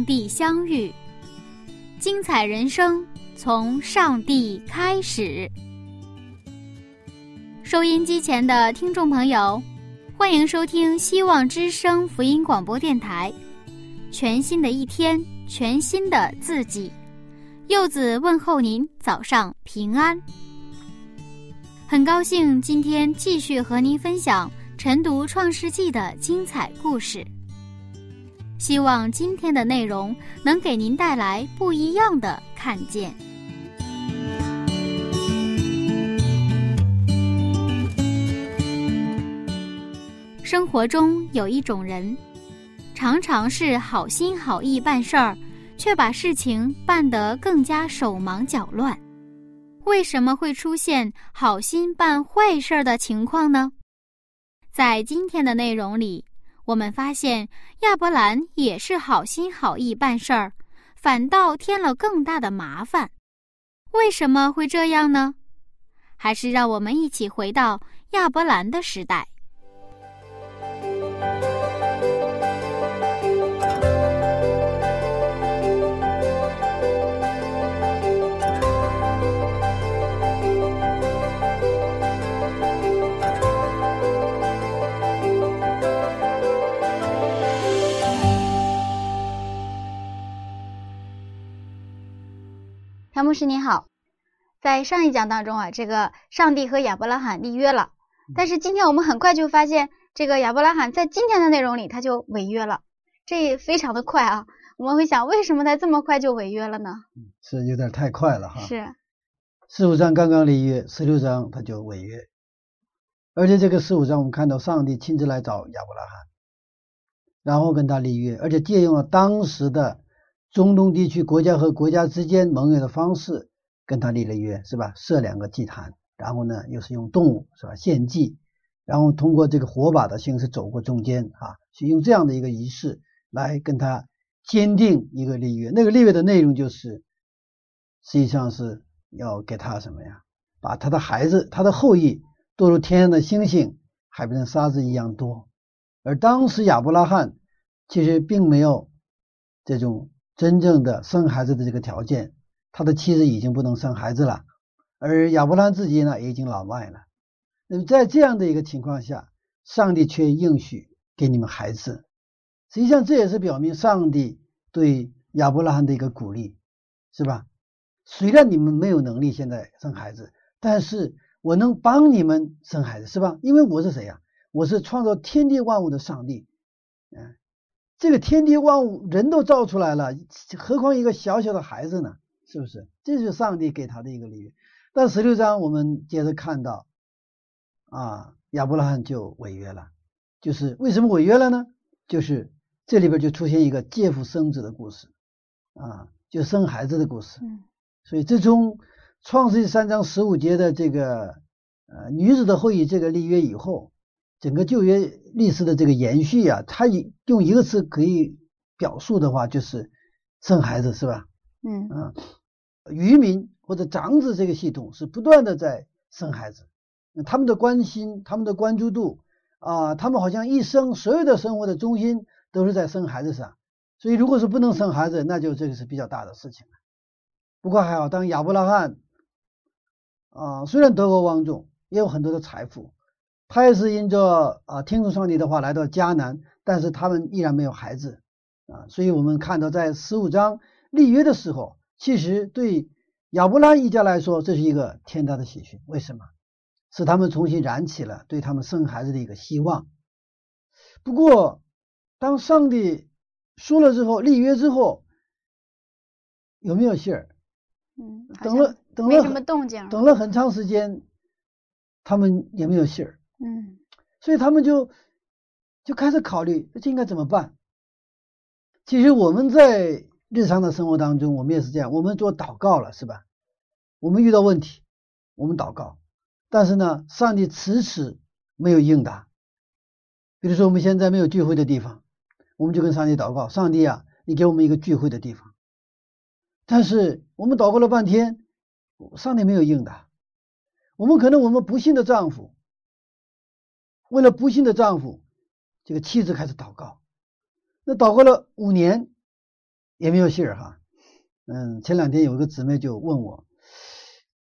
上帝相遇，精彩人生从上帝开始。收音机前的听众朋友，欢迎收听希望之声福音广播电台。全新的一天，全新的自己，柚子问候您早上平安。很高兴今天继续和您分享晨读《创世纪》的精彩故事。希望今天的内容能给您带来不一样的看见。生活中有一种人，常常是好心好意办事儿，却把事情办得更加手忙脚乱。为什么会出现好心办坏事儿的情况呢？在今天的内容里，我们发现亚伯兰也是好心好意办事儿，反倒添了更大的麻烦。为什么会这样呢？还是让我们一起回到亚伯兰的时代。谭牧师您好，在上一讲当中啊，这个上帝和亚伯拉罕立约了，但是今天我们很快就发现，这个亚伯拉罕在今天的内容里他就违约了，这非常的快啊！我们会想，为什么他这么快就违约了呢？是有点太快了哈。是，十五章刚刚立约，十六章他就违约，而且这个十五章我们看到上帝亲自来找亚伯拉罕，然后跟他立约，而且借用了当时的。中东地区国家和国家之间盟约的方式，跟他立了约，是吧？设两个祭坛，然后呢，又是用动物，是吧？献祭，然后通过这个火把的形式走过中间，啊，去用这样的一个仪式来跟他坚定一个立约。那个立约的内容就是，实际上是要给他什么呀？把他的孩子、他的后裔多如天上的星星、海边的沙子一样多。而当时亚伯拉罕其实并没有这种。真正的生孩子的这个条件，他的妻子已经不能生孩子了，而亚伯拉罕自己呢也已经老迈了。那么在这样的一个情况下，上帝却应许给你们孩子，实际上这也是表明上帝对亚伯拉罕的一个鼓励，是吧？虽然你们没有能力现在生孩子，但是我能帮你们生孩子，是吧？因为我是谁呀？我是创造天地万物的上帝，嗯。这个天地万物人都造出来了，何况一个小小的孩子呢？是不是？这就是上帝给他的一个礼约。但十六章我们接着看到，啊，亚伯拉罕就违约了。就是为什么违约了呢？就是这里边就出现一个借腹生子的故事，啊，就生孩子的故事。所以最终创世纪三章十五节的这个呃女子的后裔这个立约以后。整个旧约历史的这个延续啊，它用一个词可以表述的话，就是生孩子，是吧？嗯啊，渔民或者长子这个系统是不断的在生孩子，他们的关心、他们的关注度啊，他们好像一生所有的生活的中心都是在生孩子上。所以，如果是不能生孩子，那就这个是比较大的事情了。不过还好，当亚伯拉罕啊，虽然德高望重，也有很多的财富。他也是因着啊听从上帝的话来到迦南，但是他们依然没有孩子啊，所以我们看到在十五章立约的时候，其实对亚伯拉一家来说这是一个天大的喜讯。为什么？是他们重新燃起了对他们生孩子的一个希望。不过，当上帝说了之后，立约之后，有没有信儿？嗯，等了等了没什么动静。等了很长时间，他们也没有信儿，嗯所以他们就就开始考虑这应该怎么办。其实我们在日常的生活当中，我们也是这样，我们做祷告了，是吧？我们遇到问题，我们祷告，但是呢，上帝迟迟没有应答。比如说我们现在没有聚会的地方，我们就跟上帝祷告：上帝啊，你给我们一个聚会的地方。但是我们祷告了半天，上帝没有应答。我们可能我们不幸的丈夫，为了不幸的丈夫，这个妻子开始祷告，那祷告了五年也没有信儿哈。嗯，前两天有一个姊妹就问我，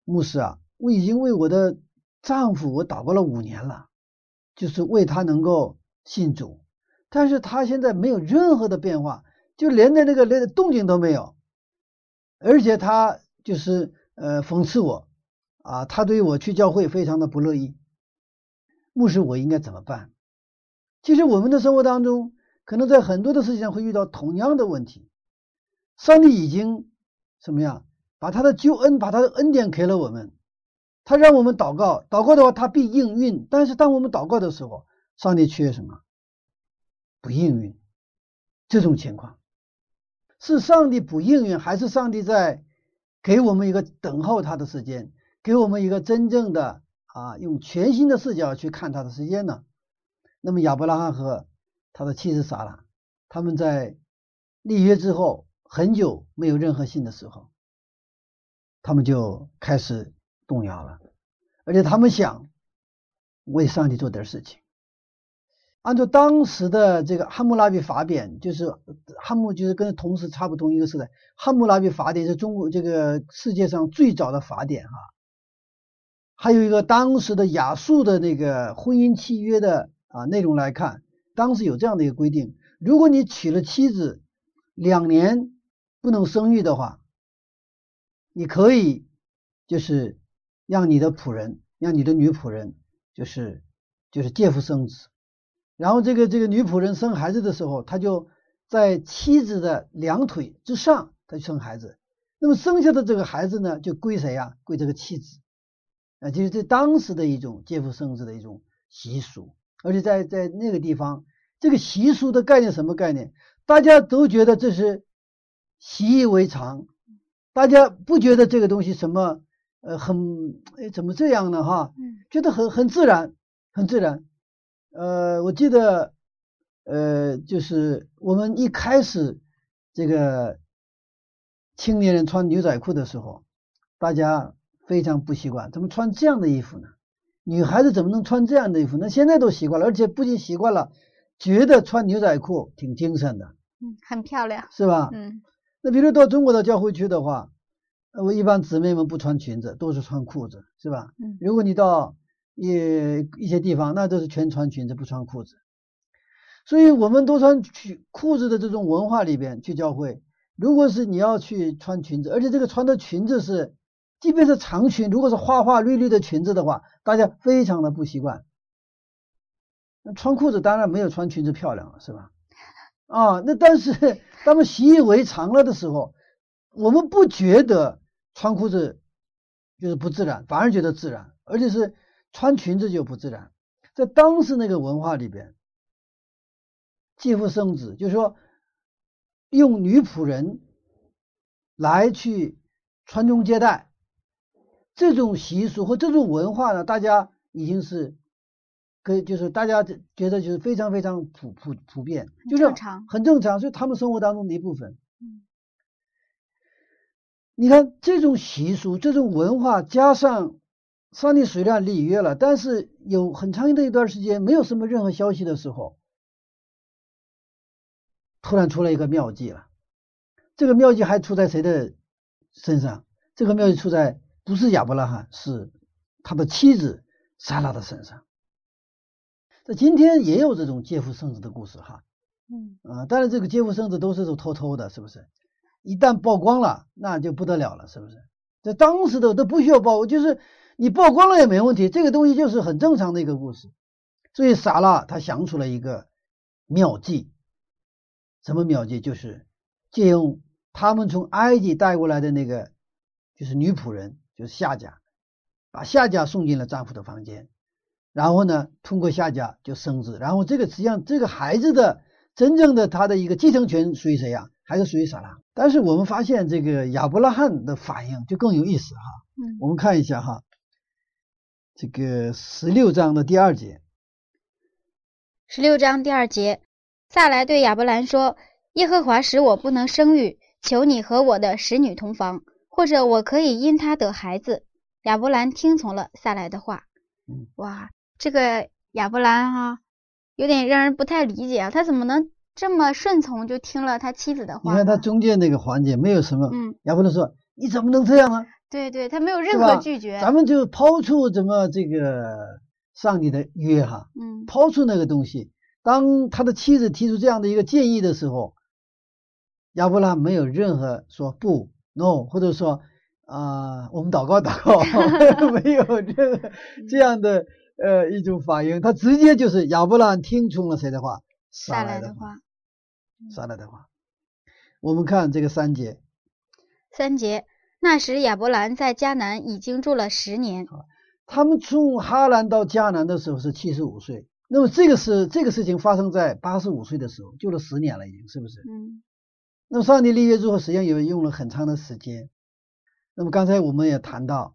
牧师啊，我已经为我的丈夫我祷告了五年了，就是为他能够信主，但是他现在没有任何的变化，就连的那个连动静都没有，而且他就是呃讽刺我啊，他对我去教会非常的不乐意。牧师，我应该怎么办？其实我们的生活当中，可能在很多的事情上会遇到同样的问题。上帝已经什么样，把他的救恩，把他的恩典给了我们，他让我们祷告，祷告的话他必应允。但是当我们祷告的时候，上帝缺什么？不应允。这种情况是上帝不应允，还是上帝在给我们一个等候他的时间，给我们一个真正的？啊，用全新的视角去看他的时间呢。那么亚伯拉罕和他的妻子撒拉，他们在立约之后很久没有任何信的时候，他们就开始动摇了，而且他们想为上帝做点事情。按照当时的这个汉谟拉比法典，就是汉谟就是跟同时差不多一个时代，汉谟拉比法典是中国这个世界上最早的法典哈。还有一个当时的亚述的那个婚姻契约的啊内容来看，当时有这样的一个规定：如果你娶了妻子两年不能生育的话，你可以就是让你的仆人，让你的女仆人，就是就是借腹生子。然后这个这个女仆人生孩子的时候，她就在妻子的两腿之上，她生孩子。那么生下的这个孩子呢，就归谁呀？归这个妻子。啊，就是在当时的一种借腹生子的一种习俗，而且在在那个地方，这个习俗的概念什么概念？大家都觉得这是习以为常，大家不觉得这个东西什么呃很哎怎么这样呢？哈，觉得很很自然，很自然。呃，我记得呃，就是我们一开始这个青年人穿牛仔裤的时候，大家。非常不习惯，怎么穿这样的衣服呢？女孩子怎么能穿这样的衣服？那现在都习惯了，而且不仅习惯了，觉得穿牛仔裤挺精神的，嗯，很漂亮，是吧？嗯，那比如到中国的教会去的话，我一般姊妹们不穿裙子，都是穿裤子，是吧？嗯，如果你到一一些地方，那都是全穿裙子，不穿裤子。所以我们都穿裙裤子的这种文化里边去教会，如果是你要去穿裙子，而且这个穿的裙子是。即便是长裙，如果是花花绿绿的裙子的话，大家非常的不习惯。那穿裤子当然没有穿裙子漂亮了，是吧？啊，那但是 他们习以为常了的时候，我们不觉得穿裤子就是不自然，反而觉得自然，而且是穿裙子就不自然。在当时那个文化里边，继父生子，就是说用女仆人来去传宗接代。这种习俗和这种文化呢，大家已经是，跟就是大家觉得就是非常非常普普普遍，就是很正常，是他们生活当中的一部分。嗯，你看这种习俗、这种文化，加上上帝虽然立约了，但是有很长的一段时间没有什么任何消息的时候，突然出来一个妙计了。这个妙计还出在谁的身上？这个妙计出在。不是亚伯拉罕，是他的妻子撒拉的身上。在今天也有这种借腹生子的故事，哈，嗯啊，当然这个借腹生子都是都偷偷的，是不是？一旦曝光了，那就不得了了，是不是？在当时的都不需要曝，就是你曝光了也没问题，这个东西就是很正常的一个故事。所以撒拉他想出了一个妙计，什么妙计？就是借用他们从埃及带过来的那个，就是女仆人。就是夏家，把夏家送进了丈夫的房间，然后呢，通过夏家就生子，然后这个实际上这个孩子的真正的他的一个继承权属于谁呀？还是属于撒拉？但是我们发现这个亚伯拉罕的反应就更有意思哈。嗯，我们看一下哈，这个十六章的第二节，十六章第二节，萨来对亚伯兰说：“耶和华使我不能生育，求你和我的使女同房，或者我可以因他得孩子。”亚伯兰听从了萨来的话。嗯，哇，这个亚伯兰哈，有点让人不太理解啊，他怎么能这么顺从就听了他妻子的话？你看他中间那个环节没有什么，嗯，亚伯拉说你怎么能这样呢？对对，他没有任何拒绝。咱们就抛出怎么这个上帝的约哈，嗯抛出那个东西。当他的妻子提出这样的一个建议的时候，亚伯拉没有任何说不 no，或者说啊、我们祷告祷告，没有任何这样的呃一种反应，他直接就是亚伯拉罕听从了谁的话？下来的话，撒来的话。我们看这个三节，三节。那时亚伯兰在迦南已经住了十年。他们从哈兰到迦南的时候是七十五岁，那么这个是这个事情发生在八十五岁的时候，就了十年了，已经是不是？嗯那么上帝立约之后，实际上也用了很长的时间。那么刚才我们也谈到，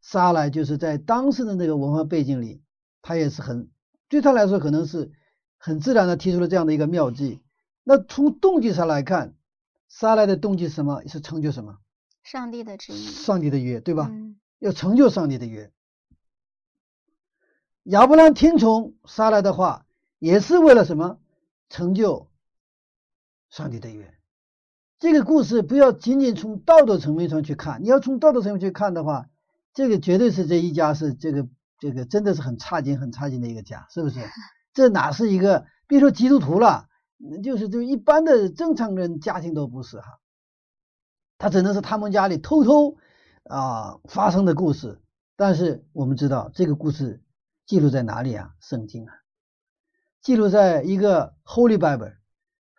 撒来就是在当时的那个文化背景里，他也是很对他来说可能是很自然的提出了这样的一个妙计。那从动机上来看，撒来的动机是什么？是成就什么？上帝的旨意，上帝的约，对吧？嗯要成就上帝的约。亚伯兰听从撒来的话，也是为了什么？成就上帝的约。这个故事不要仅仅从道德层面上去看，你要从道德层面去看的话，这个绝对是这一家是这个这个真的是很差劲、很差劲的一个家，是不是？这哪是一个别说基督徒了，就是就一般的正常人家庭都不是哈。他只能是他们家里偷偷啊发生的故事，但是我们知道这个故事记录在哪里啊？圣经啊，记录在一个 Holy Bible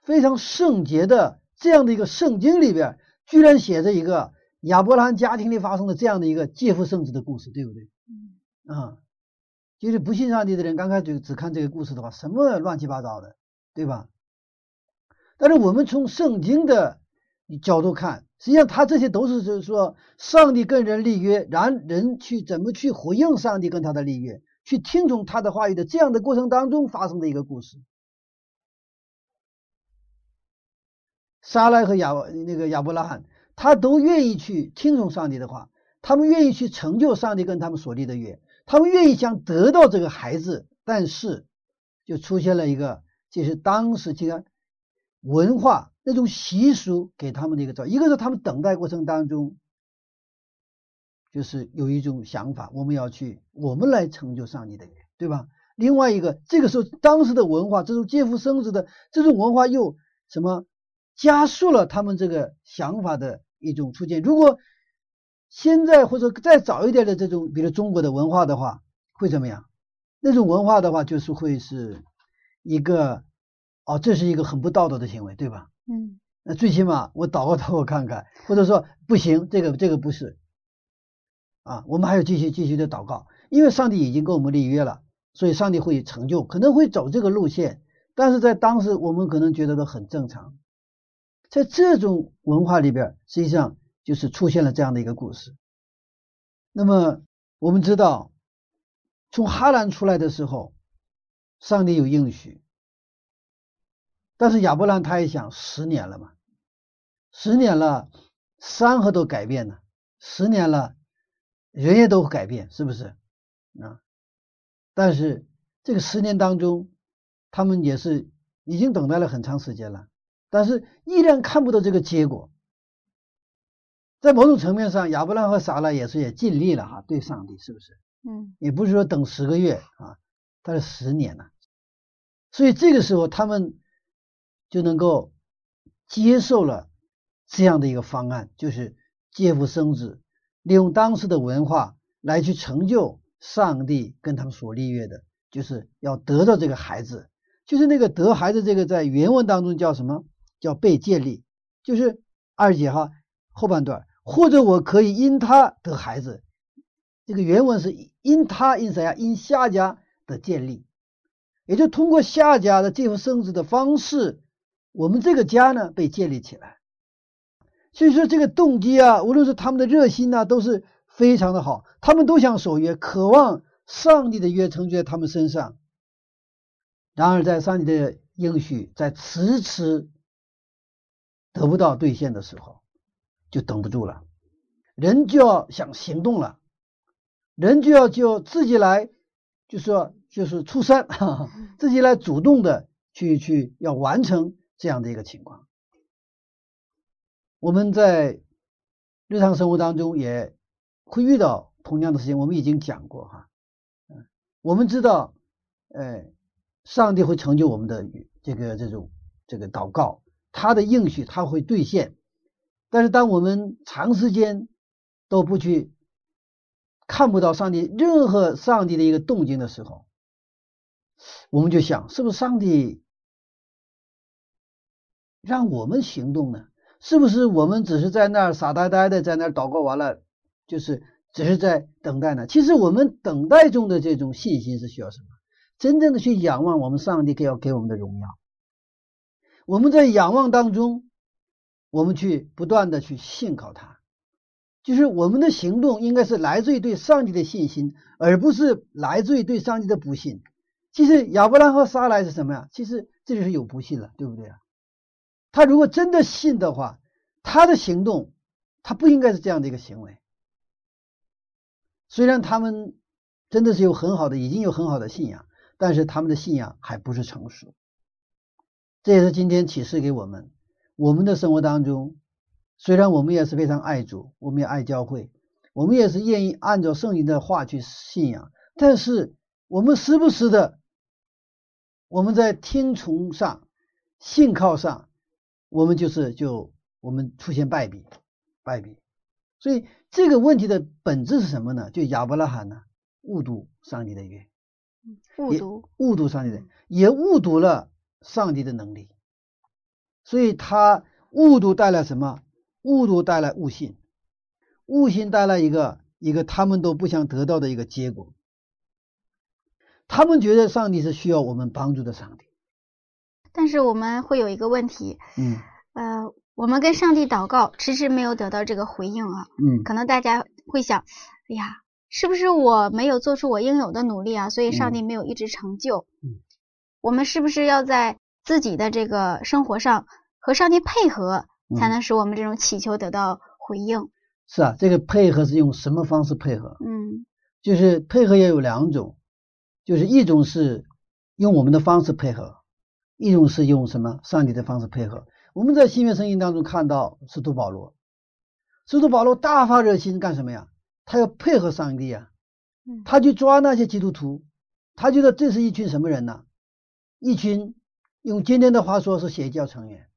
非常圣洁的这样的一个圣经里边，居然写着一个亚伯拉罕家庭里发生的这样的一个借父生子的故事，对不对？嗯啊、就是不信上帝的人，刚开始只看这个故事的话，什么乱七八糟的，对吧？但是我们从圣经的角度看，实际上他这些都是就是说，上帝跟人立约，然人去怎么去回应上帝跟他的立约，去听从他的话语的这样的过程当中发生的一个故事。撒来和亚那个亚伯拉罕，他都愿意去听从上帝的话，他们愿意去成就上帝跟他们所立的约，他们愿意想得到这个孩子，但是就出现了一个，就是当时这个文化那种习俗给他们的一个造，一个是他们等待过程当中，就是有一种想法，我们要去，我们来成就上帝的约，对吧？另外一个，这个时候当时的文化，这种借腹生子的这种文化又什么加速了他们这个想法的一种出现。如果现在或者再早一点的这种，比如中国的文化的话，会怎么样？那种文化的话，就是会是一个哦，这是一个很不道德的行为，对吧？嗯那最起码我祷告祷告看看，或者说不行，这个这个不是啊，我们还要继续继续的祷告，因为上帝已经跟我们立约了，所以上帝会成就，可能会走这个路线，但是在当时我们可能觉得都很正常，在这种文化里边，实际上就是出现了这样的一个故事。那么我们知道，从哈兰出来的时候，上帝有应许，但是亚伯兰他也想十年了嘛，十年了，山河都改变了，十年了，人也都改变，是不是啊？但是这个十年当中，他们也是已经等待了很长时间了，但是依然看不到这个结果。在某种层面上，亚伯兰和撒拉也是也尽力了哈，对上帝是不是？嗯也不是说等十个月啊，他是十年了，所以这个时候他们就能够接受了这样的一个方案，就是借父生子，利用当时的文化来去成就上帝跟他们所立约的，就是要得到这个孩子，就是那个得孩子这个在原文当中叫什么？叫被建立，就是二姐哈后半段，或者我可以因他得孩子。这个原文是因他因谁啊？因夏家的建立，也就通过夏家的这副生子的方式，我们这个家呢被建立起来。所以说这个动机啊，无论是他们的热心呐，都是非常的好。他们都想守约，渴望上帝的约成就在他们身上。然而，在上帝的应许在迟迟得不到兑现的时候，就等不住了，人就要想行动了，人就要就自己来，就说就是出山，自己来主动的去去要完成这样的一个情况。我们在日常生活当中也会遇到同样的事情，我们已经讲过哈，嗯，我们知道，哎。上帝会成就我们的这个这种这个祷告，他的应许他会兑现。但是当我们长时间都不去看不到上帝任何上帝的一个动静的时候，我们就想，是不是上帝让我们行动呢？是不是我们只是在那儿傻呆呆的在那儿祷告完了，就是只是在等待呢？其实我们等待中的这种信心是需要什么？真正的去仰望我们上帝给要给我们的荣耀，我们在仰望当中，我们去不断的去信靠他，就是我们的行动应该是来自于对上帝的信心，而不是来自于对上帝的不信。其实亚伯拉和撒来是什么呀？其实这就是有不信了，对不对啊？他如果真的信的话，他的行动他不应该是这样的一个行为。虽然他们真的是有很好的，已经有很好的信仰。但是他们的信仰还不是成熟，这也是今天启示给我们。我们的生活当中，虽然我们也是非常爱主，我们也爱教会，我们也是愿意按照圣经的话去信仰，但是我们时不时的，我们在听从上、信靠上，我们就是就我们出现败笔，败笔。所以这个问题的本质是什么呢？就亚伯拉罕呢误读上帝的约。误读，误读上帝的，也误读了上帝的能力，所以他误读带来什么？误读带来悟性，悟性带来一个一个他们都不想得到的一个结果。他们觉得上帝是需要我们帮助的上帝，但是我们会有一个问题，嗯，呃，我们跟上帝祷告，迟迟没有得到这个回应啊，嗯，可能大家会想，哎呀。是不是我没有做出我应有的努力啊？所以上帝没有一直成就。嗯，我们是不是要在自己的这个生活上和上帝配合，才能使我们这种祈求得到回应？是啊，这个配合是用什么方式配合？嗯，就是配合也有两种，就是一种是用我们的方式配合，一种是用什么上帝的方式配合。我们在新约圣经当中看到使徒保罗，使徒保罗大发热心干什么呀？他要配合上帝啊，他去抓那些基督徒，他觉得这是一群什么人呢？一群用今天的话说是邪教成员，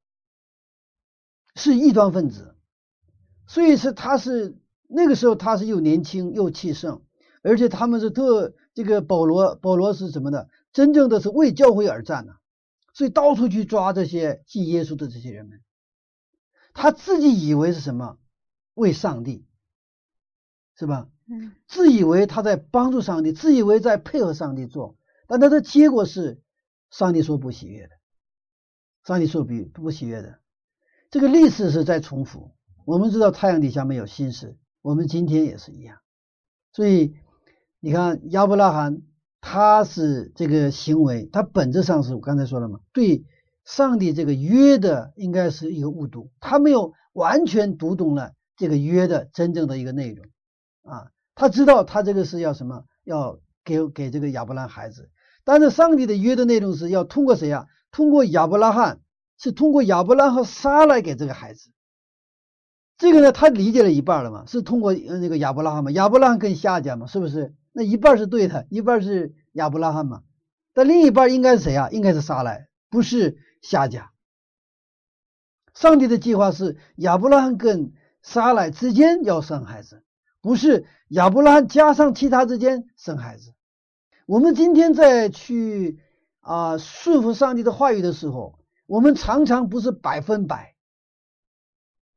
是异端分子。所以是他是那个时候他是又年轻又气盛，而且他们是特这个保罗保罗是什么的？真正的是为教会而战呢，所以到处去抓这些信耶稣的这些人们。他自己以为是什么？为上帝。是吧？嗯，自以为他在帮助上帝，自以为在配合上帝做，但他的结果是上帝说不喜悦的，上帝说不不喜悦的。这个历史是在重复。我们知道太阳底下没有新事，我们今天也是一样。所以你看亚伯拉罕，他是这个行为，他本质上是我刚才说了嘛，对上帝这个约的应该是一个误读，他没有完全读懂了这个约的真正的一个内容。啊，他知道他这个是要什么，要给给这个亚伯拉罕孩子，但是上帝的约的内容是要通过谁啊？通过亚伯拉罕，是通过亚伯拉罕杀来给这个孩子。这个呢，他理解了一半了嘛？是通过那个亚伯拉罕嘛？亚伯拉罕跟夏家嘛？是不是？那一半是对的，一半是亚伯拉罕嘛？但另一半应该是谁啊？应该是撒来，不是夏家。上帝的计划是亚伯拉罕跟撒来之间要生孩子。不是亚伯拉罕加上其他之间生孩子。我们今天在去啊顺服上帝的话语的时候，我们常常不是百分百，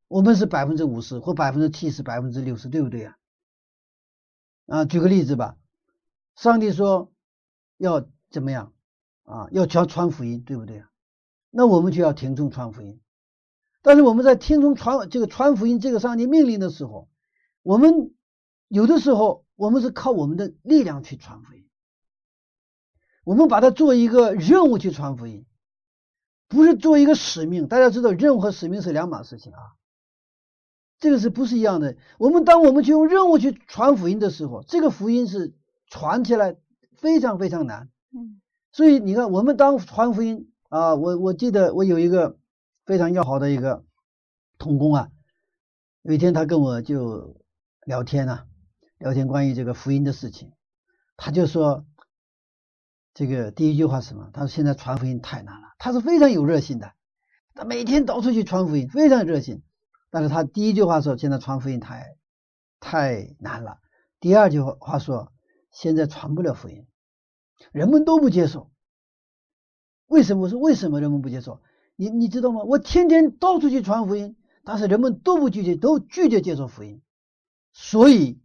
我们是百分之五十或百分之七十、百分之六十，对不对呀？啊，举个例子吧，上帝说要怎么样啊？要传传福音，对不对啊？那我们就要听从传福音。但是我们在听从传这个传福音这个上帝命令的时候，我们有的时候我们是靠我们的力量去传福音，我们把它作为一个任务去传福音，不是作为一个使命。大家知道，任务和使命是两码事情啊，这个是不是一样的？我们当我们去用任务去传福音的时候，这个福音是传起来非常非常难。嗯，所以你看，我们当传福音啊，我我记得我有一个。非常要好的一个同工啊，有一天他跟我就聊天啊，聊天关于这个福音的事情，他就说，这个第一句话是什么？他说现在传福音太难了。他是非常有热心的，他每天到处去传福音，非常热心。但是他第一句话说现在传福音太太难了。第二句话说现在传不了福音，人们都不接受。为什么？我说为什么人们不接受？你你知道吗？我天天到处去传福音，但是人们都不拒绝，都拒绝接受福音，所以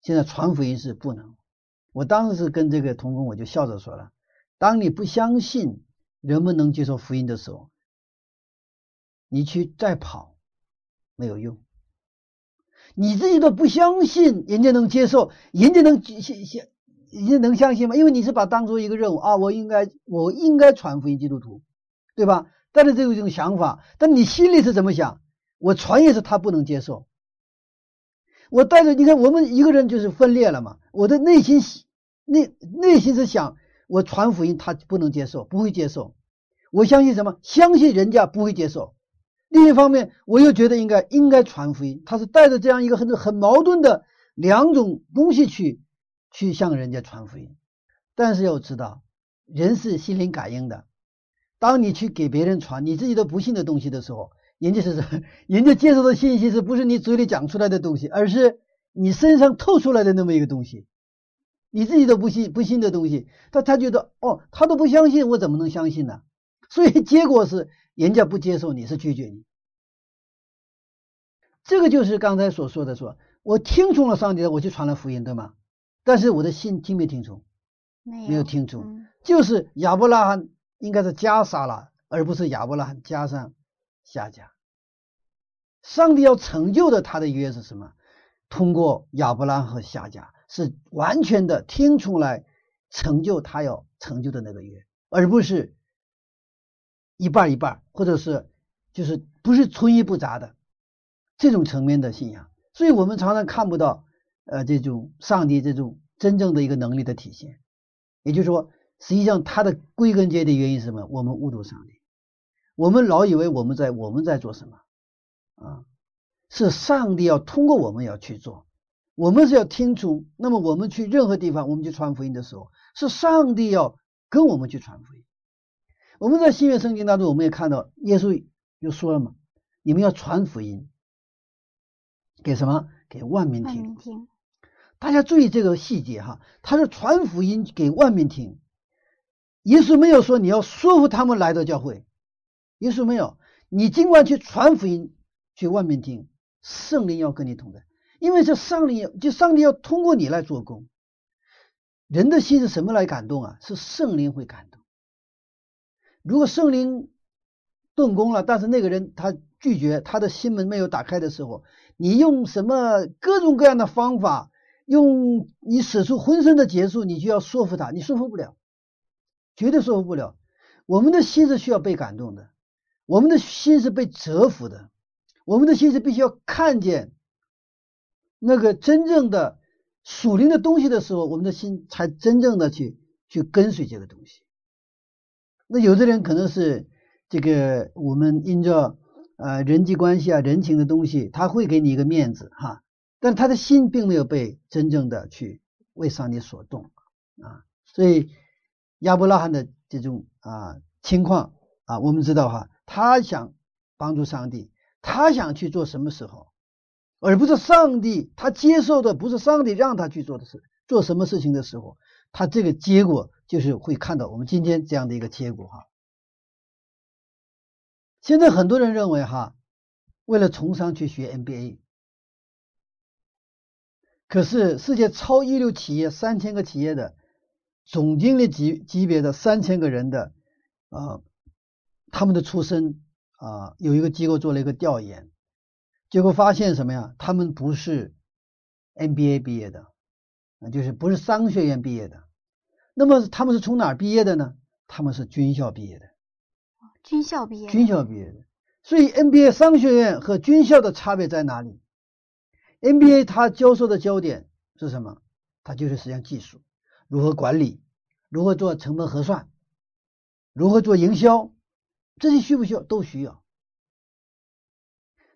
现在传福音是不能。我当时是跟这个同工我就笑着说了：，当你不相信人们能接受福音的时候，你去再跑没有用。你自己都不相信人家能接受，人家能相相，人家能相信吗？因为你是把当做一个任务啊，我应该我应该传福音基督徒，对吧？但是这种这种想法，但你心里是怎么想？我传也是他不能接受。我带着你看，我们一个人就是分裂了嘛。我的内心内内心是想，我传福音他不能接受，不会接受。我相信什么？相信人家不会接受。另一方面，我又觉得应该应该传福音。他是带着这样一个很很矛盾的两种东西去去向人家传福音。但是要知道，人是心灵感应的。当你去给别人传你自己都不信的东西的时候，人家是人家接受的信息是不是你嘴里讲出来的东西，而是你身上透出来的那么一个东西，你自己都不信不信的东西，他他觉得哦，他都不相信，我怎么能相信呢？所以结果是人家不接受你，是拒绝你。这个就是刚才所说的，说我听从了上帝的，我去传了福音，对吗？但是我的心听没听从？没有听从，就是亚伯拉罕。应该是加沙了，而不是亚伯拉罕加上夏甲。上帝要成就的他的约是什么？通过亚伯拉罕和夏甲，是完全的听出来成就他要成就的那个约，而不是一半一半，或者是就是不是存一不杂的这种层面的信仰。所以我们常常看不到呃这种上帝这种真正的一个能力的体现，也就是说。实际上，它的归根结底原因是什么？我们误读上帝，我们老以为我们在我们在做什么啊？是上帝要通过我们要去做，我们是要听从。那么我们去任何地方，我们去传福音的时候，是上帝要跟我们去传福音。我们在新约圣经当中，我们也看到耶稣又说了嘛：“你们要传福音给什么？给万民听。”大家注意这个细节哈，他是传福音给万民听。耶稣没有说你要说服他们来到教会，耶稣没有，你尽管去传福音，去外面听，圣灵要跟你同在，因为这上帝就上帝要通过你来做工。人的心是什么来感动啊？是圣灵会感动。如果圣灵动工了，但是那个人他拒绝，他的心门没有打开的时候，你用什么各种各样的方法，用你使出浑身的解数，你就要说服他，你说服不了。绝对说服不了。我们的心是需要被感动的，我们的心是被折服的，我们的心是必须要看见那个真正的属灵的东西的时候，我们的心才真正的去去跟随这个东西。那有的人可能是这个，我们因着呃人际关系啊、人情的东西，他会给你一个面子哈，但他的心并没有被真正的去为上帝所动啊，所以。亚伯拉罕的这种啊情况啊，我们知道哈，他想帮助上帝，他想去做什么时候，而不是上帝他接受的不是上帝让他去做的事，做什么事情的时候，他这个结果就是会看到我们今天这样的一个结果哈。现在很多人认为哈，为了从商去学 MBA。可是世界超一流企业三千个企业的总经理级级别的三千个人的啊，他们的出身啊，有一个机构做了一个调研，结果发现什么呀？他们不是 MBA 毕业的，啊，就是不是商学院毕业的。那么他们是从哪儿毕业的呢？他们是军校毕业的。军校毕业。军校毕业的。所以 MBA 商学院和军校的差别在哪里？MBA 它教授的焦点是什么？它就是实际上技术，如何管理，如何做成本核算，如何做营销，这些需不需要？都需要。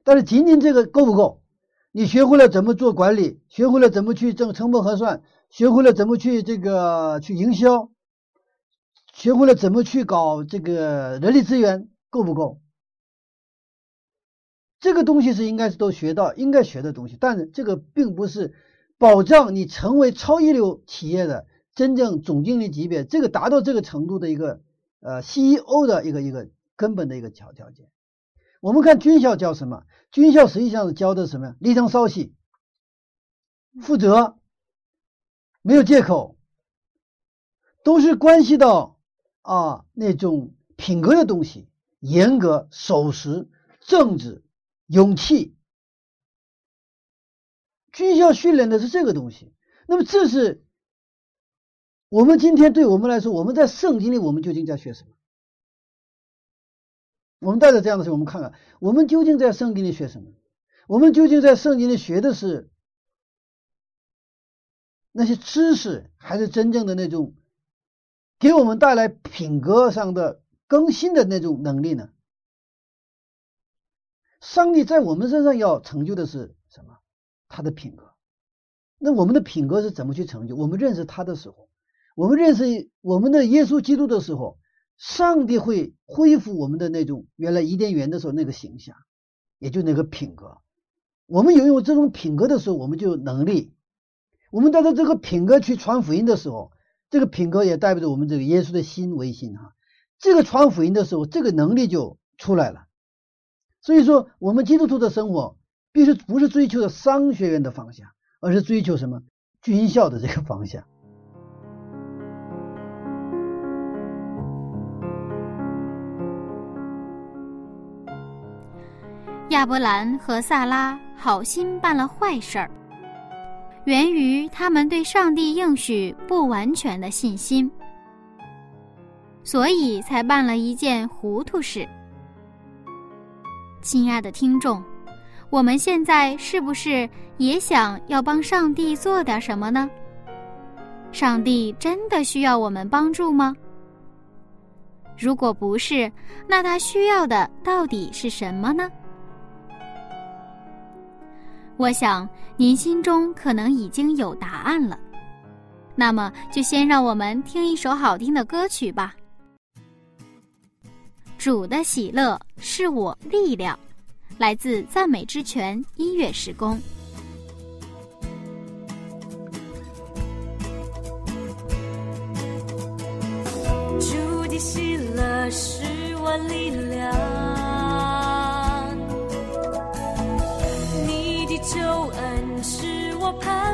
但是仅仅这个够不够？你学会了怎么做管理，学会了怎么去挣成本核算，学会了怎么去这个去营销，学会了怎么去搞这个人力资源，够不够？这个东西是应该是都学到应该学的东西，但是这个并不是保障你成为超一流企业的真正总经理级别，这个达到这个程度的一个呃 CEO 的一个一个根本的一个条条件。我们看军校教什么？军校实际上是教的什么呀？立正稍息，负责，没有借口，都是关系到啊那种品格的东西，严格、守时、正直。勇气，军校训练的是这个东西。那么，这是我们今天对我们来说，我们在圣经里，我们究竟在学什么？我们带着这样的事，我们看看，我们究竟在圣经里学什么？我们究竟在圣经里学的是那些知识，还是真正的那种给我们带来品格上的更新的那种能力呢？上帝在我们身上要成就的是什么？他的品格。那我们的品格是怎么去成就？我们认识他的时候，我们认识我们的耶稣基督的时候，上帝会恢复我们的那种原来伊甸园的时候那个形象，也就那个品格。我们拥有这种品格的时候，我们就有能力。我们带着这个品格去传福音的时候，这个品格也代表着我们这个耶稣的心为心哈。这个传福音的时候，这个能力就出来了。所以说，我们基督徒的生活必须不是追求的商学院的方向，而是追求什么军校的这个方向。亚伯兰和萨拉好心办了坏事儿，源于他们对上帝应许不完全的信心，所以才办了一件糊涂事。亲爱的听众，我们现在是不是也想要帮上帝做点什么呢？上帝真的需要我们帮助吗？如果不是，那他需要的到底是什么呢？我想您心中可能已经有答案了。那么，就先让我们听一首好听的歌曲吧。主的喜乐是我力量，来自赞美之泉音乐时工。主的喜乐是我力量，救恩是我盼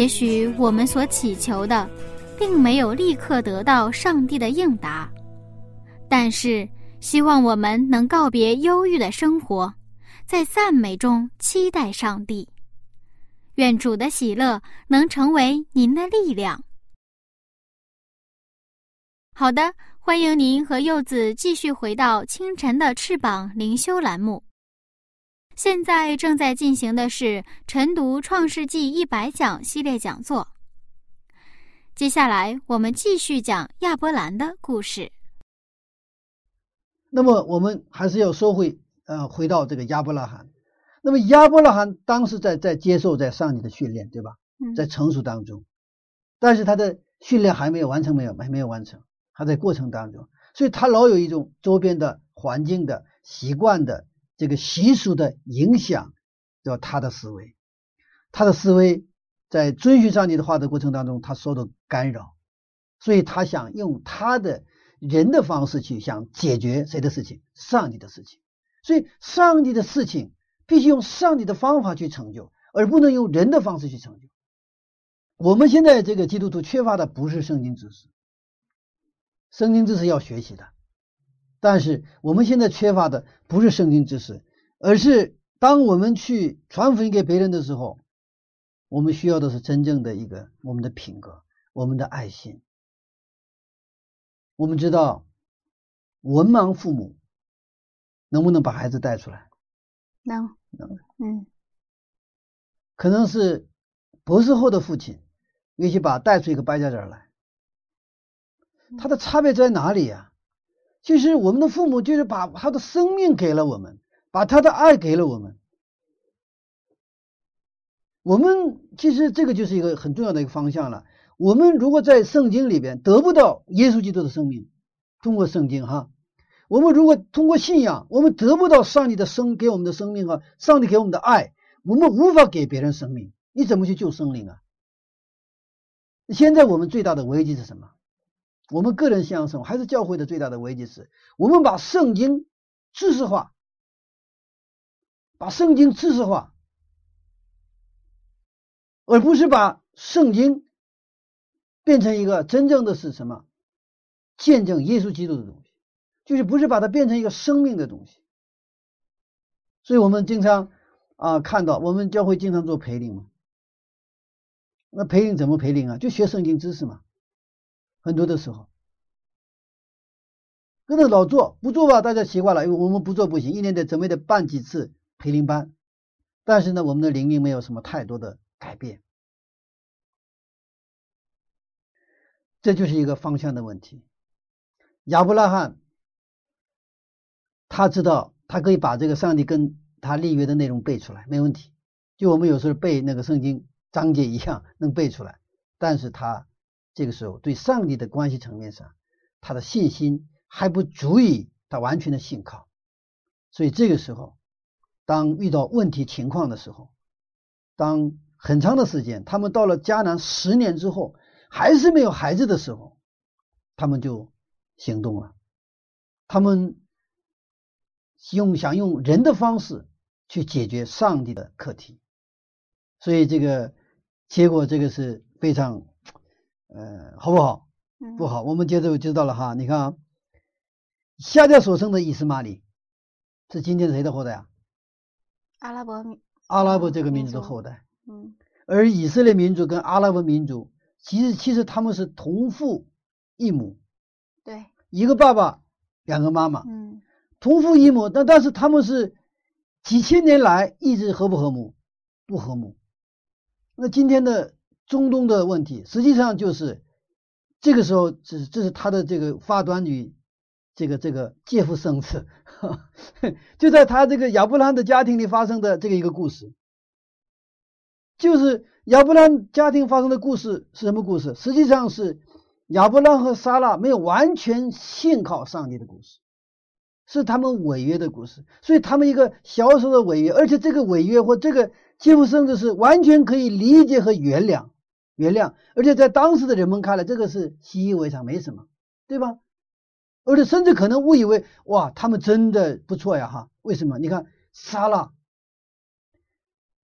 也许我们所祈求的，并没有立刻得到上帝的应答，但是希望我们能告别忧郁的生活，在赞美中期待上帝。愿主的喜乐能成为您的力量。好的，欢迎您和柚子继续回到清晨的翅膀灵修栏目。现在正在进行的是晨读《创世纪一百讲》系列讲座。接下来我们继续讲亚伯兰的故事。那么我们还是要说回呃回到这个亚伯拉罕。那么亚伯拉罕当时在在接受在上帝的训练，对吧？嗯在成熟当中，但是他的训练还没有完成，没有还没有完成，还在过程当中，所以他老有一种周边的环境的习惯的这个习俗的影响，叫他的思维，他的思维在遵循上帝的话的过程当中，他受到干扰，所以他想用他的人的方式去想解决谁的事情，上帝的事情，所以上帝的事情必须用上帝的方法去成就，而不能用人的方式去成就。我们现在这个基督徒缺乏的不是圣经知识，圣经知识要学习的，但是我们现在缺乏的不是圣经知识，而是当我们去传福音给别人的时候，我们需要的是真正的一个我们的品格，我们的爱心。我们知道，文盲父母能不能把孩子带出来？能能嗯可能是博士后的父亲，也许把带出一个败家子儿来。他的差别在哪里呀、其实我们的父母就是把他的生命给了我们，把他的爱给了我们。我们其实这个就是一个很重要的一个方向了。我们如果在圣经里边得不到耶稣基督的生命，通过圣经哈，我们如果通过信仰，我们得不到上帝的生给我们的生命和上帝给我们的爱，我们无法给别人生命。你怎么去救生灵啊？现在我们最大的危机是什么？我们个人信仰生活还是教会的最大的危机是，我们把圣经知识化，把圣经知识化，而不是把圣经变成一个真正的是什么见证耶稣基督的东西，就是不是把它变成一个生命的东西。所以我们经常啊看到我们教会经常做培灵嘛，那培灵怎么培灵啊？就学圣经知识嘛。很多的时候，跟着老做不做吧，大家习惯了，因为我们不做不行，一年得怎么也得办几次培灵班，但是呢，我们的灵命没有什么太多的改变，这就是一个方向的问题。亚伯拉罕他知道他可以把这个上帝跟他立约的内容背出来，没问题。就我们有时候背那个圣经章节一样能背出来，但是他这个时候对上帝的关系层面上，他的信心还不足以他完全的信靠，所以这个时候，当遇到问题情况的时候，当很长的时间他们到了迦南十年之后还是没有孩子的时候，他们就行动了，他们用想用人的方式去解决上帝的课题，所以这个结果这个是非常呃好不好？嗯不好，我们接着就知道了哈。你看啊，夏甲所生的以斯玛里是今天谁的后代啊？阿拉伯，阿拉伯这个民族的后代，嗯而以色列民族跟阿拉伯民族其实其实他们是同父异母，对，一个爸爸，两个妈妈，嗯同父异母，但但是他们是几千年来一直和不和睦？不和睦。那今天的中东的问题，实际上就是这个时候，这这是他的这个发端于这个这个借腹生子，就在他这个亚伯拉罕的家庭里发生的这个一个故事，就是亚伯拉罕家庭发生的故事是什么故事？实际上是亚伯拉和撒拉没有完全信靠上帝的故事。是他们违约的故事，所以他们一个小小的违约，而且这个违约或这个借腹生子是完全可以理解和原谅，原谅，而且在当时的人们看来，这个是习以为常，没什么，对吧？而且甚至可能误以为，哇，他们真的不错呀，哈，为什么？你看撒拉，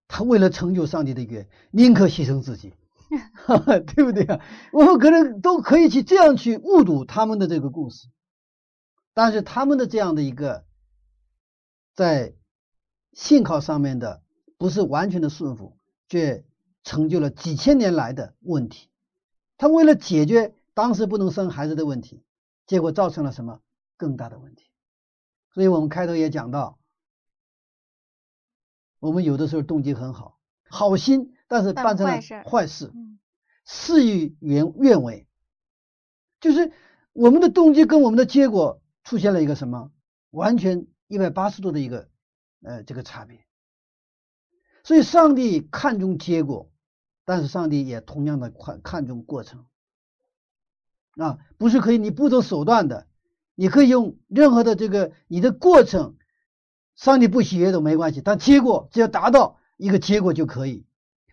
他为了成就上帝的约，宁可牺牲自己，对不对啊？我们可能都可以去这样去误读他们的这个故事。但是他们的这样的一个在信靠上面的不是完全的顺服，却成就了几千年来的问题。他为了解决当时不能生孩子的问题，结果造成了什么更大的问题？所以我们开头也讲到，我们有的时候动机很好，好心，但是办办成了坏事坏事，嗯事与愿愿违，就是我们的动机跟我们的结果出现了一个什么完全一百八十度的一个呃这个差别。所以上帝看重结果，但是上帝也同样的看看重过程啊，不是可以你不走手段的，你可以用任何的这个你的过程，上帝不喜悦都没关系，但结果只要达到一个结果就可以，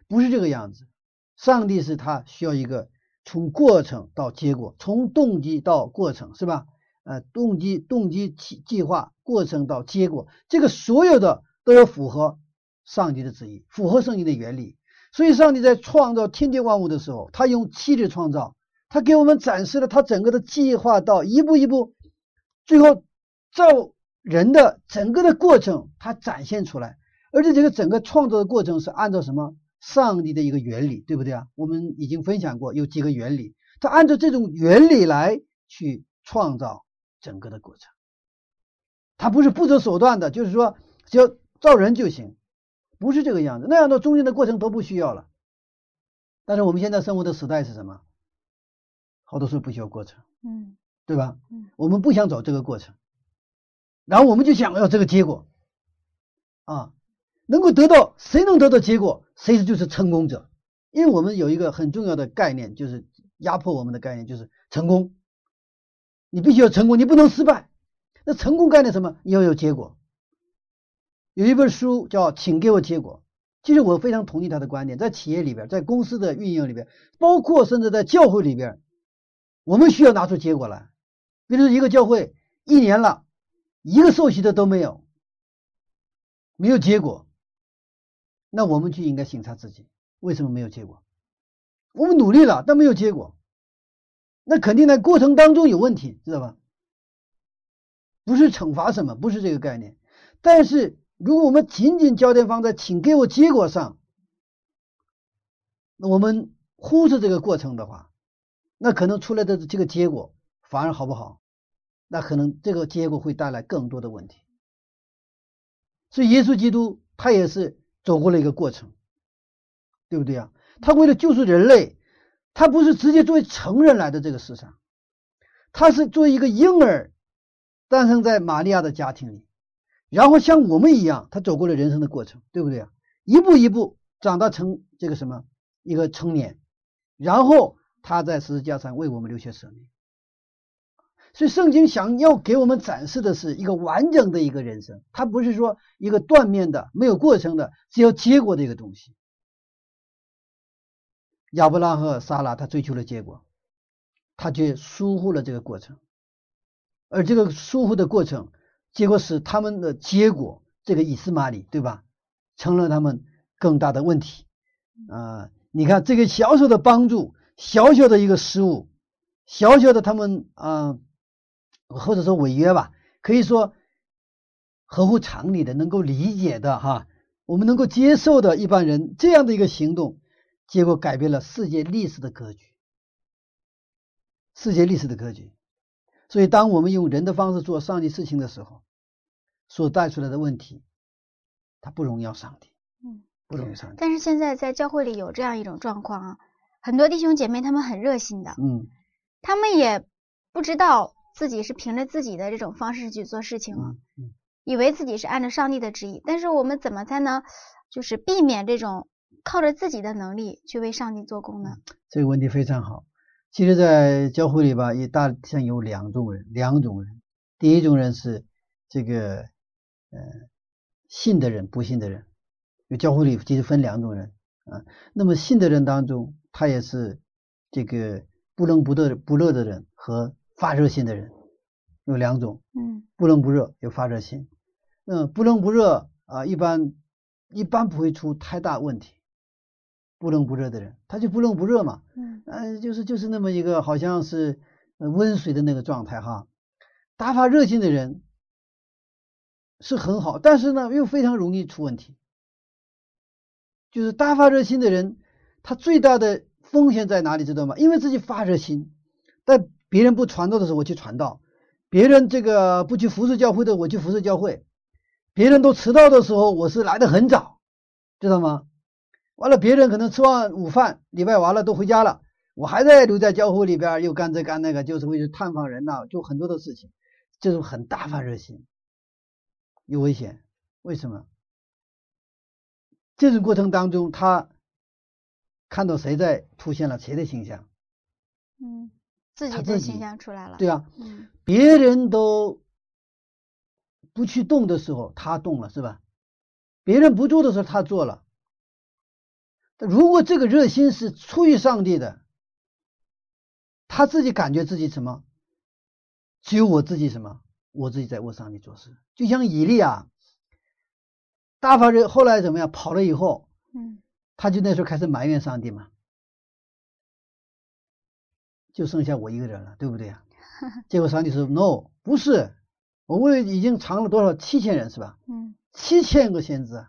不是这个样子。上帝是他需要一个从过程到结果，从动机到过程，是吧？呃，动机、动机计计划、过程到结果，这个所有的都要符合上帝的旨意，符合圣经的原理。所以，上帝在创造天地万物的时候，他用七日创造，他给我们展示了他整个的计划到一步一步，最后造人的整个的过程，他展现出来。而且，这个整个创造的过程是按照什么？上帝的一个原理，对不对啊？我们已经分享过有几个原理，他按照这种原理来去创造整个的过程，他不是不择手段的，就是说只要造人就行，不是这个样子。那样的中间的过程都不需要了。但是我们现在生活的时代是什么？好多时候不需要过程，嗯对吧？嗯我们不想走这个过程，然后我们就想要这个结果啊。能够得到谁能得到结果，谁就是成功者。因为我们有一个很重要的概念，就是压迫我们的概念，就是成功。你必须要成功，你不能失败。那成功概念什么？你要有结果。有一本书叫《请给我结果》，其实我非常同意他的观点，在企业里边，在公司的运营里边，包括甚至在教会里边，我们需要拿出结果来。比如说一个教会一年了，一个受洗的都没有，没有结果。那我们就应该审查自己，为什么没有结果？我们努力了，但没有结果，那肯定在过程当中有问题，知道吧？不是惩罚什么，不是这个概念。但是如果我们仅仅焦点放在请给我结果上，那我们忽视这个过程的话，那可能出来的这个结果反而好不好？那可能这个结果会带来更多的问题。所以耶稣基督他也是。走过了一个过程，对不对啊？他为了救赎人类，他不是直接作为成人来的这个世上，他是作为一个婴儿诞生在玛利亚的家庭里，然后像我们一样，他走过了人生的过程，对不对啊？一步一步长大成这个什么一个成年，然后他在十字架上为我们流血舍命。所以圣经想要给我们展示的是一个完整的一个人生，它不是说一个断面的、没有过程的、只有结果的一个东西。亚伯拉和撒拉他追求了结果，他却疏忽了这个过程，而这个疏忽的过程，结果使他们的结果，这个以斯玛里对吧，成了他们更大的问题啊！你看这个小小的帮助，小小的一个失误，小小的他们啊。或者说违约吧，可以说合乎常理的、能够理解的哈，我们能够接受的一般人这样的一个行动，结果改变了世界历史的格局，世界历史的格局。所以，当我们用人的方式做上帝事情的时候，所带出来的问题，它不荣耀上帝，嗯，不荣耀上帝。但是现在在教会里有这样一种状况啊，很多弟兄姐妹他们很热心的，嗯，他们也不知道。自己是凭着自己的这种方式去做事情了，以为自己是按照上帝的旨意。但是我们怎么才能就是避免这种靠着自己的能力去为上帝做工呢？这个问题非常好。其实，在教会里吧，也大体上有两种人，两种人。第一种人是这个呃信的人，不信的人。有教会里其实分两种人啊。那么信的人当中，他也是这个不冷不热不热的人和。发热心的人有两种，嗯，不冷不热有发热心，嗯，不冷不热啊，一般一般不会出太大问题。不冷不热的人，他就不冷不热嘛，嗯，呃，就是就是那么一个好像是温水的那个状态哈。大发热心的人是很好，但是呢又非常容易出问题。就是大发热心的人，他最大的风险在哪里，知道吗？因为自己发热心，但别人不传道的时候，我去传道；别人这个不去服侍教会的，我去服侍教会；别人都迟到的时候，我是来的很早，知道吗？完了，别人可能吃完午饭，礼拜完了都回家了，我还在留在教会里边，又干这干那个，就是为去探访人呐，就很多的事情，这种很大发热心，有危险。为什么？这种过程当中，他看到谁在出现了谁的形象，嗯。自己的形象出来了，对啊，嗯，别人都不去动的时候，他动了，是吧？别人不做的时候，他做了。如果这个热心是出于上帝的，他自己感觉自己什么？只有我自己什么？我自己在为上帝做事。就像以利啊，大发热，后来怎么样？跑了以后，嗯，他就那时候开始埋怨上帝嘛。就剩下我一个人了，对不对啊？结果上帝说：“No，不是，我为已经藏了多少七千人是吧？嗯，七千个先知，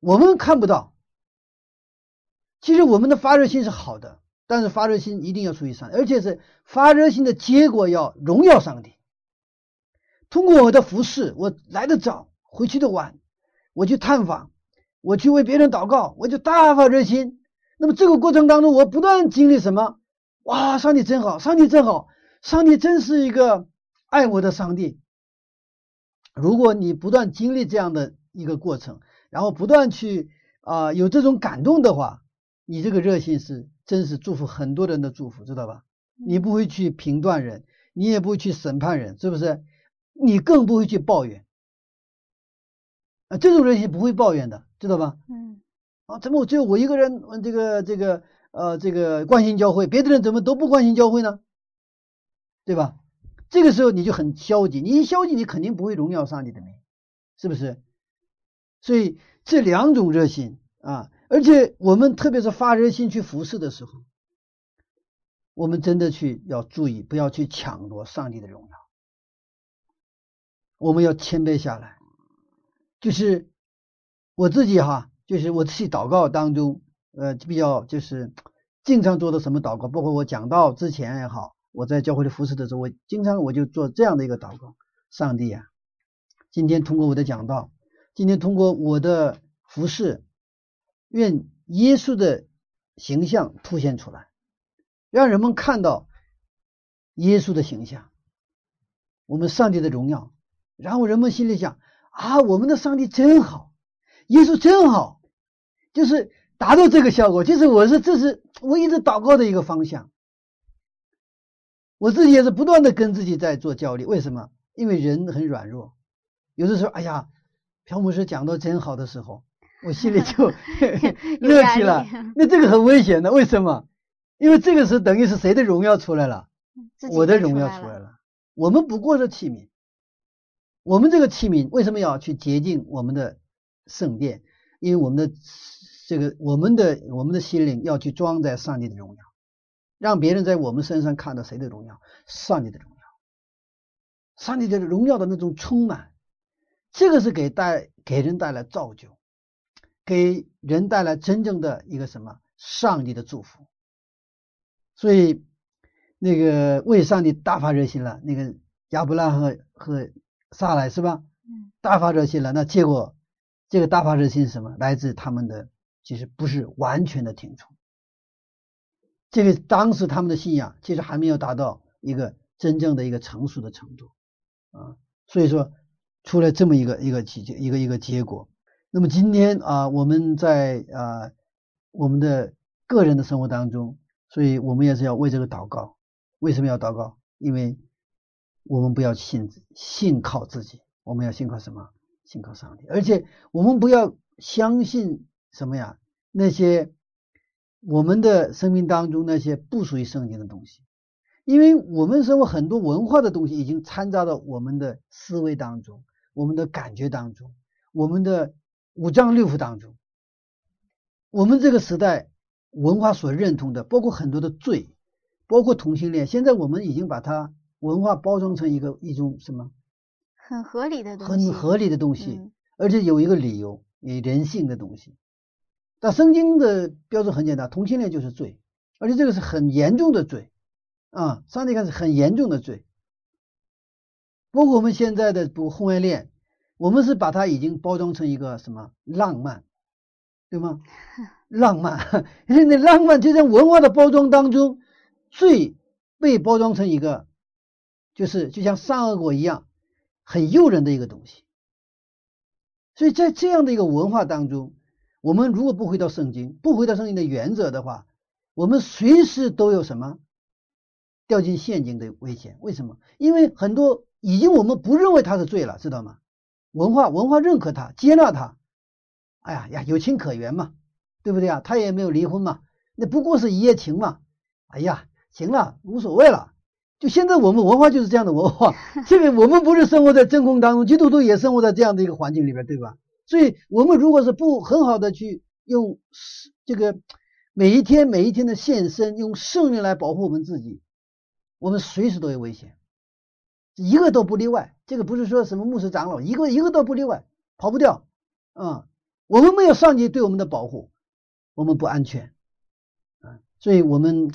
我们看不到。其实我们的发热心是好的，但是发热心一定要出于上，而且是发热心的结果要荣耀上帝。通过我的服侍，我来的早，回去的晚，我去探访，我去为别人祷告，我就大发热心。”那么这个过程当中，我不断经历什么？哇，上帝真好，上帝真好，上帝真是一个爱我的上帝。如果你不断经历这样的一个过程，然后不断去啊有这种感动的话，你这个热心是真是祝福很多人的祝福，知道吧？你不会去评断人，你也不会去审判人，是不是？你更不会去抱怨啊，这种人是不会抱怨的，知道吧？嗯。啊，怎么我只有我一个人？这个这个呃，这个关心教会，别的人怎么都不关心教会呢？对吧？这个时候你就很消极，你一消极，你肯定不会荣耀上帝的名，是不是？所以这两种热心啊，而且我们特别是发热心去服侍的时候，我们真的去要注意，不要去抢夺上帝的荣耀，我们要谦卑下来。就是我自己哈。就是我自己祷告当中，呃，比较就是经常做的什么祷告，包括我讲到之前也好，我在教会里服侍的时候，我经常我就做这样的一个祷告：上帝啊，今天通过我的讲道，今天通过我的服侍，愿耶稣的形象凸显出来，让人们看到耶稣的形象，我们上帝的荣耀然后人们心里想啊，我们的上帝真好，耶稣真好，就是达到这个效果。就是我是这是我一直祷告的一个方向。我自己也是不断的跟自己在做交流，为什么？因为人很软弱，有的时候，哎呀，朴牧师讲的真好的时候，我心里就乐起了。那这个很危险的，为什么？因为这个是等于是谁的荣耀出来了？我的荣耀出来了。我们不过是器皿，我们这个器皿为什么要去洁净我们的圣殿？因为我们的这个我们的我们的心灵要去装载上帝的荣耀。让别人在我们身上看到谁的荣耀？上帝的荣耀，上帝的荣耀的那种充满，这个是给带给人带来造就，给人带来真正的一个什么？上帝的祝福。所以那个为上帝大发热心了，那个亚伯拉和和撒来是吧？嗯，大发热心了。那结果这个大发热心是什么？来自他们的其实不是完全的听从。这个当时他们的信仰其实还没有达到一个真正的一个成熟的程度啊，所以说出了这么一个一个结一个一个结果。那么今天啊，我们在啊我们的个人的生活当中，所以我们也是要为这个祷告。为什么要祷告？因为我们不要信信靠自己，我们要信靠什么？信靠上帝。而且我们不要相信什么呀？那些。我们的生命当中那些不属于圣经的东西，因为我们生活很多文化的东西已经掺杂到我们的思维当中、我们的感觉当中、我们的五脏六腑当中。我们这个时代文化所认同的，包括很多的罪，包括同性恋，现在我们已经把它文化包装成一个一种什么很合理的东西，很合理的东西，而且有一个理由，有人性的东西。那圣经的标准很简单，同性恋就是罪，而且这个是很严重的罪啊！上帝看是很严重的罪。包括我们现在的不婚外恋，我们是把它已经包装成一个什么浪漫，对吗？浪漫，因为那浪漫就在文化的包装当中，最被包装成一个，就是就像善恶果一样，很诱人的一个东西。所以在这样的一个文化当中。我们如果不回到圣经，不回到圣经的原则的话，我们随时都有什么掉进陷阱的危险。为什么？因为很多已经我们不认为他是罪了，知道吗？文化文化认可他，接纳他。哎呀呀，有情可原嘛，对不对啊？他也没有离婚嘛，那不过是一夜情嘛。哎呀，行了，无所谓了。就现在我们文化就是这样的文化。这个我们不是生活在真空当中，基督徒也生活在这样的一个环境里边，对吧？所以，我们如果是不很好的去用这个每一天每一天的献身，用圣灵来保护我们自己，我们随时都有危险，一个都不例外。这个不是说什么牧师长老，一个一个都不例外，跑不掉。啊，我们没有上帝对我们的保护，我们不安全。啊，所以我们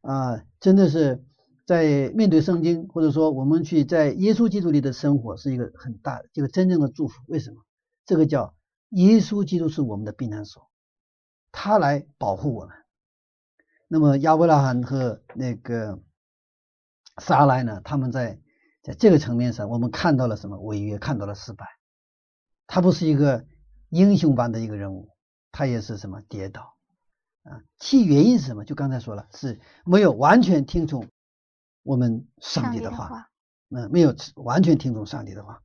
啊，真的是在面对圣经，或者说我们去在耶稣基督里的生活，是一个很大的这个真正的祝福。为什么？这个叫耶稣基督是我们的避难所，他来保护我们。那么亚伯拉罕和那个撒来呢？他们在在这个层面上，我们看到了什么违约？看到了失败。他不是一个英雄般的一个人物，他也是什么跌倒啊？其原因是什么？就刚才说了，是没有完全听从我们上帝的话，嗯，没有完全听从上帝的话。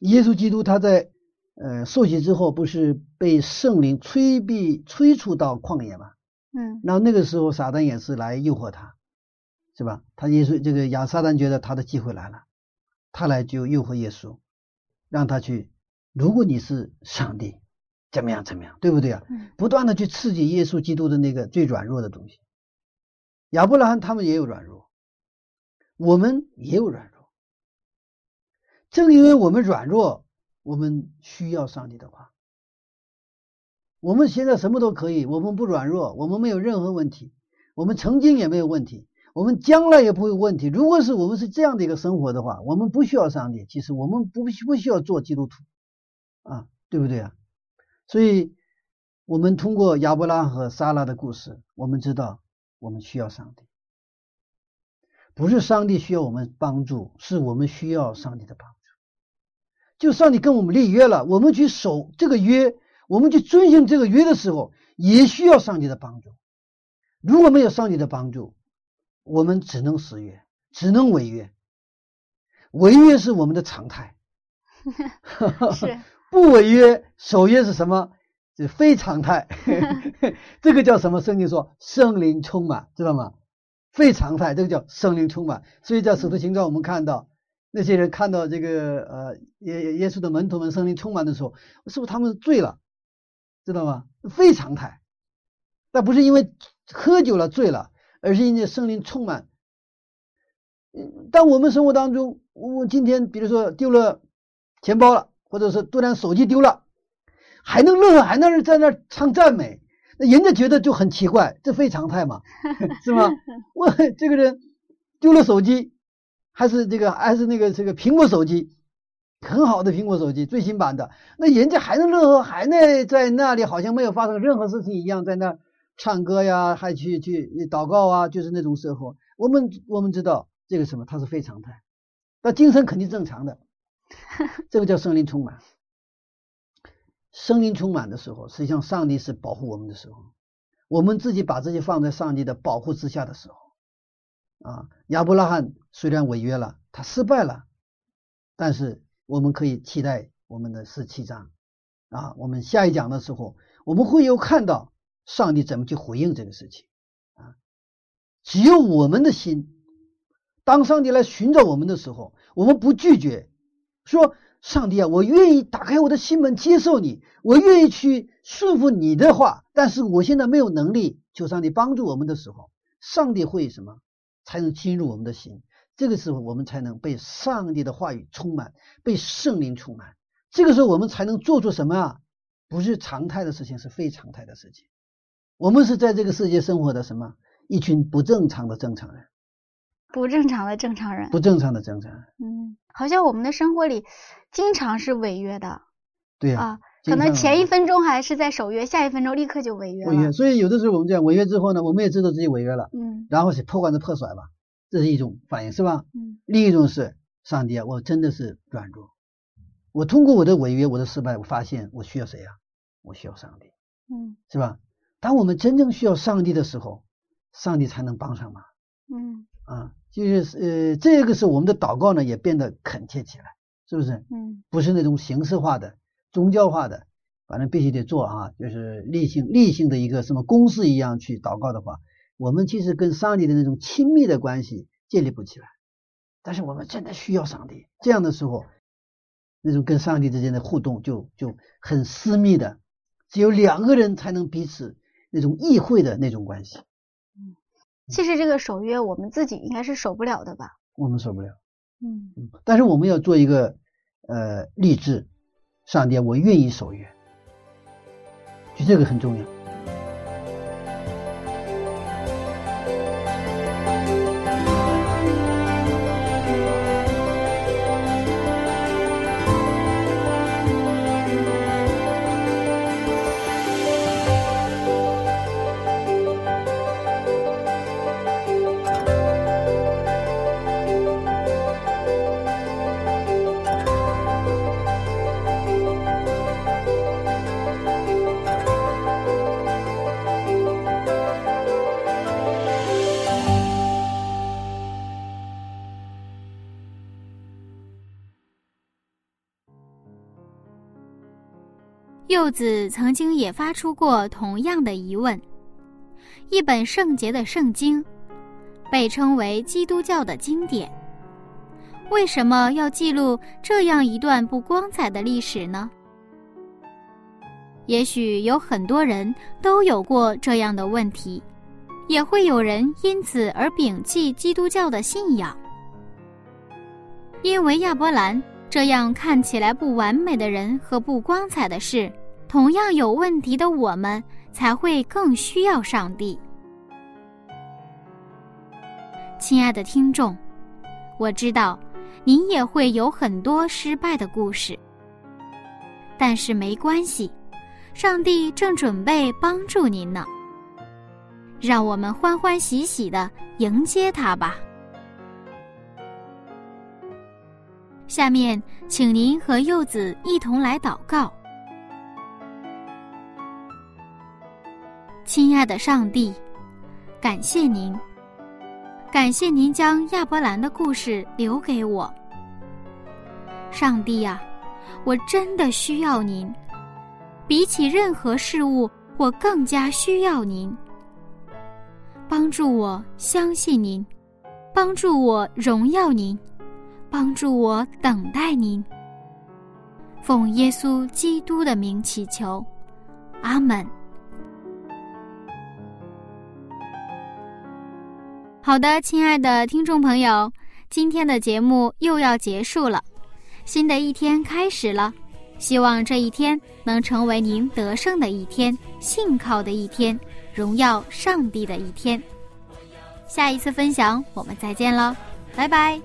耶稣基督他在呃受洗之后，不是被圣灵催逼催促到旷野吗？嗯，然后那个时候撒旦也是来诱惑他，是吧？他耶稣这个亚撒旦觉得他的机会来了，他来就诱惑耶稣，让他去，如果你是上帝，怎么样怎么样，对不对啊？不断的去刺激耶稣基督的那个最软弱的东西。亚伯拉罕他们也有软弱，我们也有软弱。正因为我们软弱，我们需要上帝的话。我们现在什么都可以，我们不软弱，我们没有任何问题，我们曾经也没有问题，我们将来也不会有问题。如果是我们是这样的一个生活的话，我们不需要上帝。其实我们不不需要做基督徒啊，对不对啊？所以，我们通过亚伯拉和撒拉的故事，我们知道我们需要上帝，不是上帝需要我们帮助，是我们需要上帝的帮助。就上帝跟我们立约了，我们去守这个约，我们去遵循这个约的时候，也需要上帝的帮助。如果没有上帝的帮助，我们只能失约，只能违约。违约是我们的常态，是 不违约守约是什么？是非常态。这个叫什么？圣经说圣灵充满，知道吗？非常态，这个叫圣灵充满。所以在使徒行传我们看到那些人看到这个呃耶耶稣的门徒们圣灵充满的时候，是不是他们醉了？知道吗？非常态，但不是因为喝酒了醉了，而是因为圣灵充满。嗯，当我们生活当中，我今天比如说丢了钱包了，或者是突然手机丢了，还能乐呵，还能在那儿唱赞美，那人家觉得就很奇怪，这非常态嘛，是吗？我这个人丢了手机，还是这个还是那个这个苹果手机，很好的苹果手机，最新版的，那人家还能乐呵，还能在那里好像没有发生任何事情一样，在那儿唱歌呀，还去去祷告啊，就是那种时候，我们我们知道这个什么，它是非常态，那精神肯定正常的，这个叫生灵充满。圣灵充满的时候，实际上上帝是保护我们的时候，我们自己把自己放在上帝的保护之下的时候，啊，亚伯拉罕虽然违约了，他失败了，但是我们可以期待我们的十七章。啊，我们下一讲的时候，我们会有看到上帝怎么去回应这个事情啊。只有我们的心，当上帝来寻找我们的时候，我们不拒绝，说。上帝啊，我愿意打开我的心门接受你，我愿意去顺服你的话，但是我现在没有能力，求上帝帮助我们的时候，上帝会什么才能进入我们的心？这个时候我们才能被上帝的话语充满，被圣灵充满。这个时候我们才能做出什么啊？不是常态的事情，是非常态的事情。我们是在这个世界生活的什么？一群不正常的正常人，不正常的正常人，不正常的正常人。嗯，好像我们的生活里经常是违约的对呀、啊，可能前一分钟还是在守约，下一分钟立刻就违约违约，了。所以有的时候我们这样违约之后呢，我们也知道自己违约了，嗯然后是破罐子破摔吧，这是一种反应，是吧？嗯另一种是上帝啊，我真的是软弱，我通过我的违约，我的失败，我发现我需要谁啊？我需要上帝，嗯是吧？当我们真正需要上帝的时候，上帝才能帮上忙嗯啊。就是呃，这个是我们的祷告呢，也变得恳切起来，是不是？嗯不是那种形式化的、宗教化的，反正必须得做啊，就是例行例行的一个什么公式一样去祷告的话，我们其实跟上帝的那种亲密的关系建立不起来。但是我们真的需要上帝，这样的时候，那种跟上帝之间的互动就就很私密的，只有两个人才能彼此那种议会的那种关系，嗯其实这个守约我们自己应该是守不了的吧？我们守不了。嗯嗯，但是我们要做一个呃励志，上帝啊，我愿意守约，就这个很重要。柚子曾经也发出过同样的疑问：一本圣洁的圣经，被称为基督教的经典，为什么要记录这样一段不光彩的历史呢？也许有很多人都有过这样的问题，也会有人因此而摒弃基督教的信仰，因为亚伯兰。这样看起来不完美的人和不光彩的事，同样有问题的我们，才会更需要上帝。亲爱的听众，我知道您也会有很多失败的故事，但是没关系，上帝正准备帮助您呢。让我们欢欢喜喜的迎接他吧。下面，请您和柚子一同来祷告。亲爱的上帝，感谢您，感谢您将亚伯兰的故事留给我。上帝呀，我真的需要您，比起任何事物，我更加需要您。帮助我相信您，帮助我荣耀您，帮助我等待您。奉耶稣基督的名祈求，阿门。好的，亲爱的听众朋友，今天的节目又要结束了，新的一天开始了，希望这一天能成为您得胜的一天，信靠的一天。荣耀上帝的一天。下一次分享，我们再见了，拜拜。